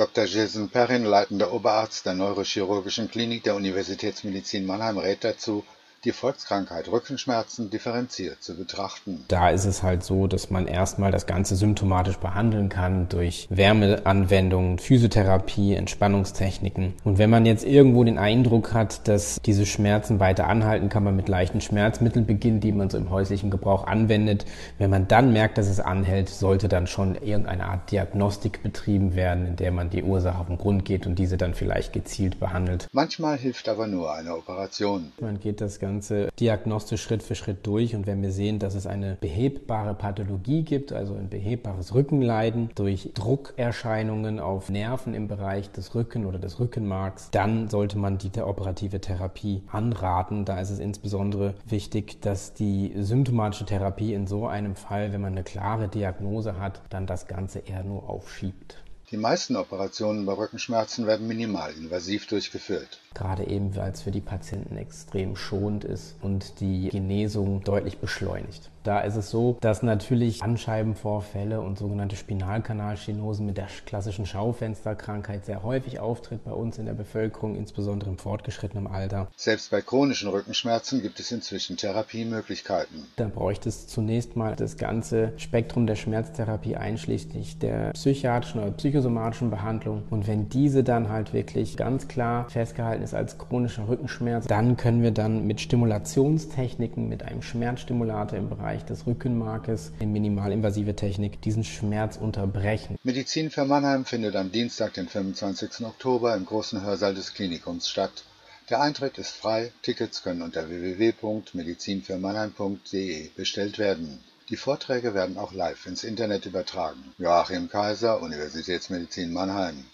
Dr. Jason Perrin, leitender Oberarzt der Neurochirurgischen Klinik der Universitätsmedizin Mannheim, rät dazu, die Volkskrankheit Rückenschmerzen differenziert zu betrachten. Da ist es halt so, dass man erstmal das Ganze symptomatisch behandeln kann durch Wärmeanwendungen, Physiotherapie, Entspannungstechniken. Und wenn man jetzt irgendwo den Eindruck hat, dass diese Schmerzen weiter anhalten, kann man mit leichten Schmerzmitteln beginnen, die man so im häuslichen Gebrauch anwendet. Wenn man dann merkt, dass es anhält, sollte dann schon irgendeine Art Diagnostik betrieben werden, in der man die Ursache auf den Grund geht und diese dann vielleicht gezielt behandelt. Manchmal hilft aber nur eine Operation. Man geht das Ganze Ganze diagnostisch Schritt für Schritt durch. Und wenn wir sehen, dass es eine behebbare Pathologie gibt, also ein behebbares Rückenleiden durch Druckerscheinungen auf Nerven im Bereich des Rücken oder des Rückenmarks, dann sollte man die operative Therapie anraten. Da ist es insbesondere wichtig, dass die symptomatische Therapie in so einem Fall, wenn man eine klare Diagnose hat, dann das Ganze eher nur aufschiebt. Die meisten Operationen bei Rückenschmerzen werden minimalinvasiv durchgeführt gerade eben, weil es für die Patienten extrem schonend ist und die Genesung deutlich beschleunigt. Da ist es so, dass natürlich Bandscheibenvorfälle und sogenannte Spinalkanalstenosen mit der klassischen Schaufensterkrankheit sehr häufig auftritt bei uns in der Bevölkerung, insbesondere im fortgeschrittenen Alter. Selbst bei chronischen Rückenschmerzen gibt es inzwischen Therapiemöglichkeiten. Da bräuchte es zunächst mal das ganze Spektrum der Schmerztherapie einschließlich der psychiatrischen oder psychosomatischen Behandlung. Und wenn diese dann halt wirklich ganz klar festgehalten ist als chronischer Rückenschmerz, dann können wir dann mit Stimulationstechniken, mit einem Schmerzstimulator im Bereich des Rückenmarkes, in minimalinvasive Technik, diesen Schmerz unterbrechen. Medizin für Mannheim findet am Dienstag, den 25. Oktober im großen Hörsaal des Klinikums statt. Der Eintritt ist frei, Tickets können unter www.medizinfürmannheim.de bestellt werden. Die Vorträge werden auch live ins Internet übertragen. Joachim Kaiser, Universitätsmedizin Mannheim